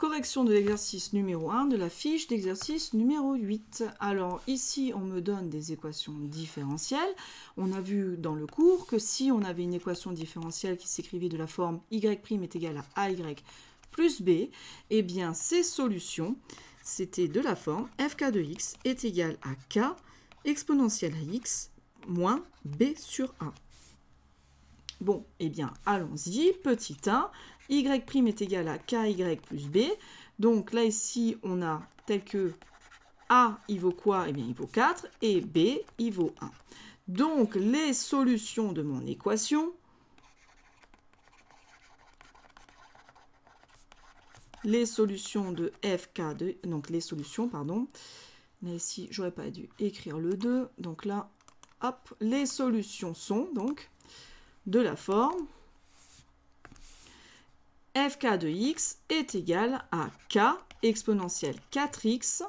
Correction de l'exercice numéro 1 de la fiche d'exercice numéro 8. Alors ici, on me donne des équations différentielles. On a vu dans le cours que si on avait une équation différentielle qui s'écrivait de la forme y' est égal à ay plus b, eh bien ces solutions, c'était de la forme fk de x est égal à k exponentielle à x moins b sur a. Bon, eh bien, allons-y. Petit 1, y' est égal à ky plus b. Donc là, ici, on a tel que a, il vaut quoi? Eh bien, il vaut 4 et b, il vaut 1. Donc, les solutions de mon équation, les solutions de fk, de, donc les solutions, pardon, mais ici, j'aurais pas dû écrire le 2. Donc là, hop, les solutions sont donc de la forme fk de x est égal à k exponentielle 4x,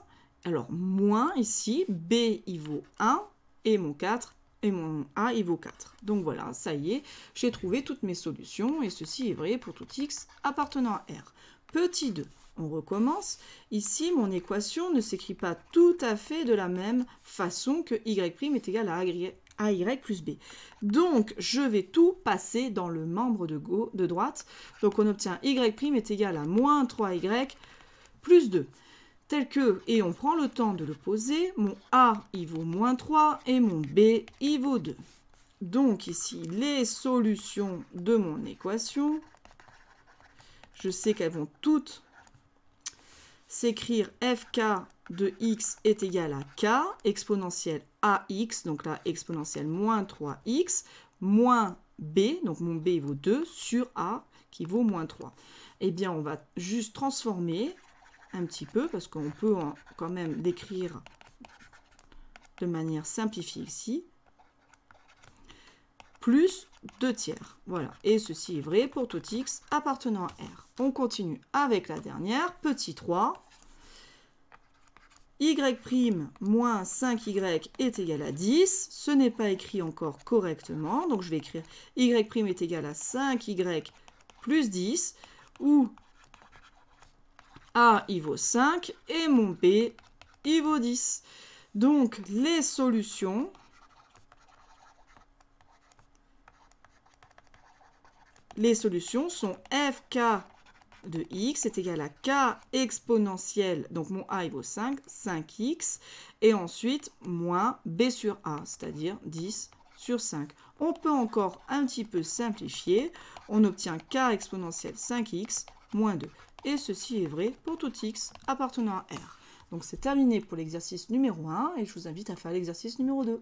alors moins ici, b il vaut 1 et mon 4 et mon a il vaut 4. Donc voilà, ça y est, j'ai trouvé toutes mes solutions et ceci est vrai pour tout x appartenant à R. Petit 2, on recommence. Ici, mon équation ne s'écrit pas tout à fait de la même façon que y' est égal à AY plus B. Donc, je vais tout passer dans le membre de, de droite. Donc, on obtient Y' est égal à moins 3Y plus 2. Tel que, et on prend le temps de le poser, mon A, il vaut moins 3 et mon B, il vaut 2. Donc, ici, les solutions de mon équation, je sais qu'elles vont toutes s'écrire fk de x est égal à k exponentielle ax, donc là exponentielle moins 3x, moins b, donc mon b vaut 2, sur a qui vaut moins 3. Eh bien, on va juste transformer un petit peu, parce qu'on peut quand même l'écrire de manière simplifiée ici, plus 2 tiers. Voilà, et ceci est vrai pour tout x appartenant à R. On continue avec la dernière, petit 3 y' moins 5y est égal à 10. Ce n'est pas écrit encore correctement, donc je vais écrire y' est égal à 5y plus 10, où a il vaut 5 et mon b il vaut 10. Donc les solutions, les solutions sont fk de x est égal à k exponentielle, donc mon a il vaut 5, 5x, et ensuite moins b sur a, c'est-à-dire 10 sur 5. On peut encore un petit peu simplifier, on obtient k exponentielle 5x moins 2. Et ceci est vrai pour tout x appartenant à R. Donc c'est terminé pour l'exercice numéro 1 et je vous invite à faire l'exercice numéro 2.